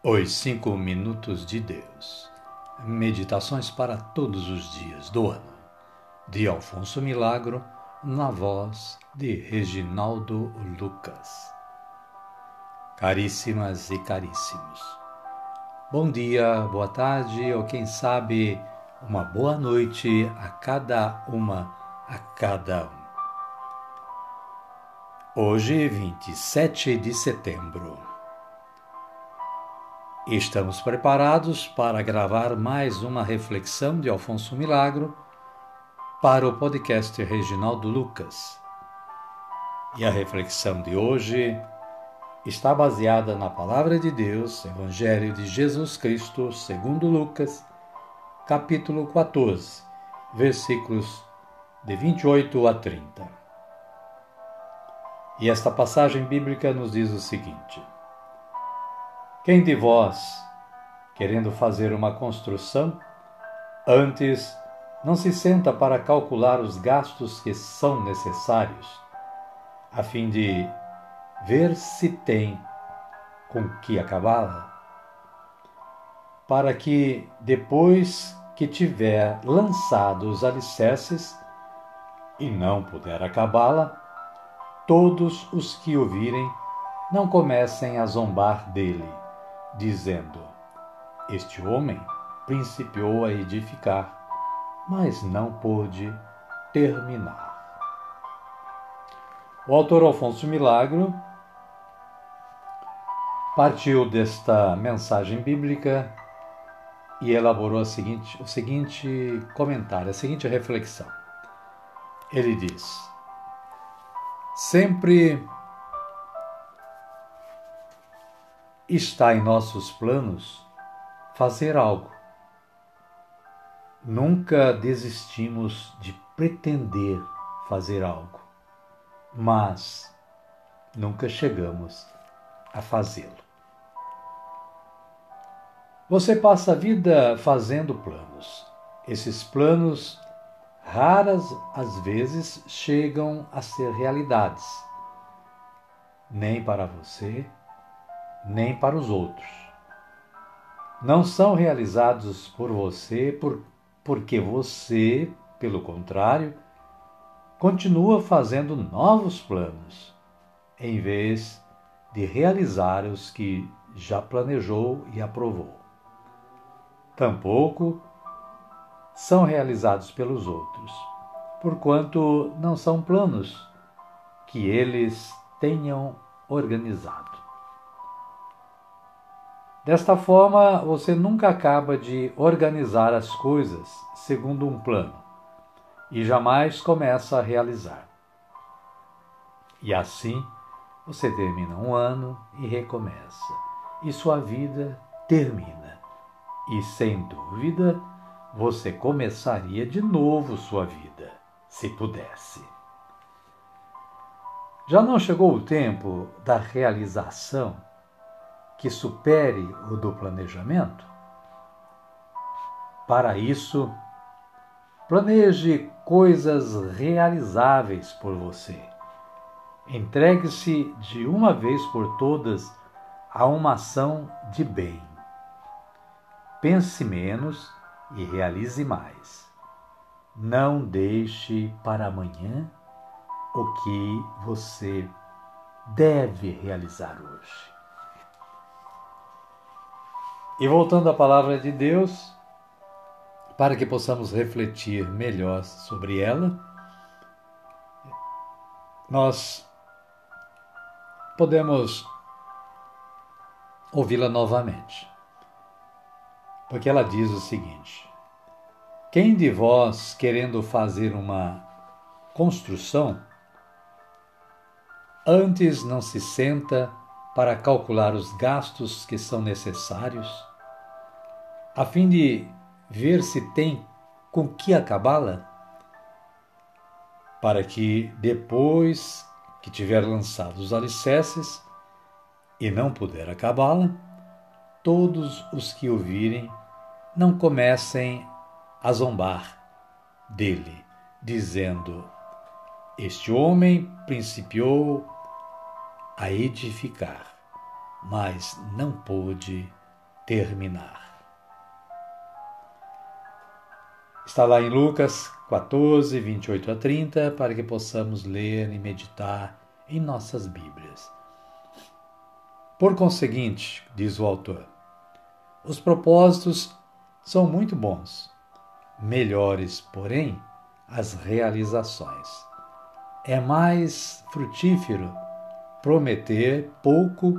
Os Cinco Minutos de Deus. Meditações para todos os dias do ano. De Alfonso Milagro, na voz de Reginaldo Lucas. Caríssimas e caríssimos. Bom dia, boa tarde ou quem sabe uma boa noite a cada uma, a cada um. Hoje, 27 de setembro. Estamos preparados para gravar mais uma reflexão de Alfonso Milagro para o podcast Reginaldo Lucas. E a reflexão de hoje está baseada na Palavra de Deus, Evangelho de Jesus Cristo, segundo Lucas, capítulo 14, versículos de 28 a 30. E esta passagem bíblica nos diz o seguinte: quem de vós, querendo fazer uma construção, antes não se senta para calcular os gastos que são necessários, a fim de ver se tem com que acabá-la? Para que, depois que tiver lançado os alicerces e não puder acabá-la, todos os que o virem não comecem a zombar dele dizendo: Este homem principiou a edificar, mas não pôde terminar. O autor Alfonso Milagro partiu desta mensagem bíblica e elaborou seguinte, o seguinte comentário, a seguinte reflexão. Ele diz: Sempre está em nossos planos fazer algo. Nunca desistimos de pretender fazer algo, mas nunca chegamos a fazê-lo. Você passa a vida fazendo planos. Esses planos, raras às vezes, chegam a ser realidades, nem para você, nem para os outros. Não são realizados por você por, porque você, pelo contrário, continua fazendo novos planos, em vez de realizar os que já planejou e aprovou. Tampouco são realizados pelos outros, porquanto não são planos que eles tenham organizado. Desta forma, você nunca acaba de organizar as coisas segundo um plano e jamais começa a realizar. E assim, você termina um ano e recomeça, e sua vida termina. E sem dúvida, você começaria de novo sua vida, se pudesse. Já não chegou o tempo da realização que supere o do planejamento? Para isso, planeje coisas realizáveis por você. Entregue-se de uma vez por todas a uma ação de bem. Pense menos e realize mais. Não deixe para amanhã o que você deve realizar hoje. E voltando à palavra de Deus, para que possamos refletir melhor sobre ela, nós podemos ouvi-la novamente. Porque ela diz o seguinte: Quem de vós, querendo fazer uma construção, antes não se senta para calcular os gastos que são necessários? A fim de ver se tem com que acabá-la, para que depois que tiver lançado os alicerces e não puder acabá-la, todos os que o virem não comecem a zombar dele, dizendo: Este homem principiou a edificar, mas não pôde terminar. Está lá em Lucas 14, 28 a 30, para que possamos ler e meditar em nossas Bíblias. Por conseguinte, diz o autor, os propósitos são muito bons, melhores, porém, as realizações. É mais frutífero prometer pouco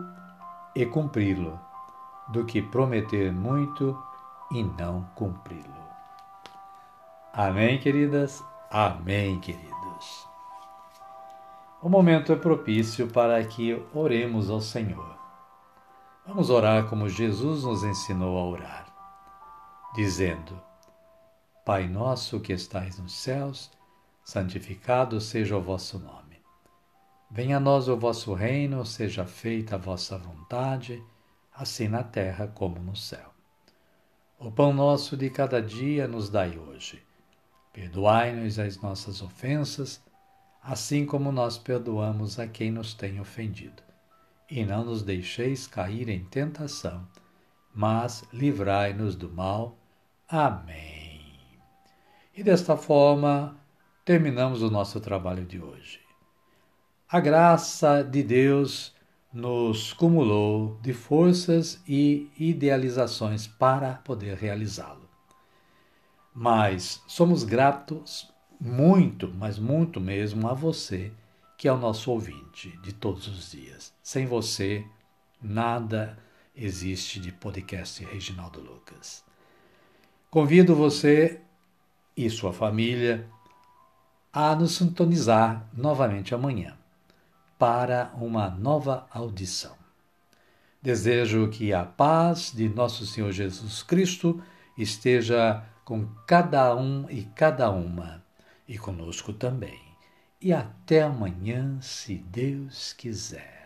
e cumpri-lo do que prometer muito e não cumpri-lo. Amém, queridas? Amém, queridos. O momento é propício para que oremos ao Senhor. Vamos orar como Jesus nos ensinou a orar, dizendo: Pai nosso que estais nos céus, santificado seja o vosso nome. Venha a nós o vosso reino, seja feita a vossa vontade, assim na terra como no céu. O pão nosso de cada dia nos dai hoje Perdoai-nos as nossas ofensas, assim como nós perdoamos a quem nos tem ofendido. E não nos deixeis cair em tentação, mas livrai-nos do mal. Amém. E desta forma, terminamos o nosso trabalho de hoje. A graça de Deus nos cumulou de forças e idealizações para poder realizá-lo mas somos gratos muito, mas muito mesmo a você, que é o nosso ouvinte de todos os dias. Sem você, nada existe de podcast Reginaldo Lucas. Convido você e sua família a nos sintonizar novamente amanhã para uma nova audição. Desejo que a paz de nosso Senhor Jesus Cristo esteja com cada um e cada uma, e conosco também. E até amanhã, se Deus quiser.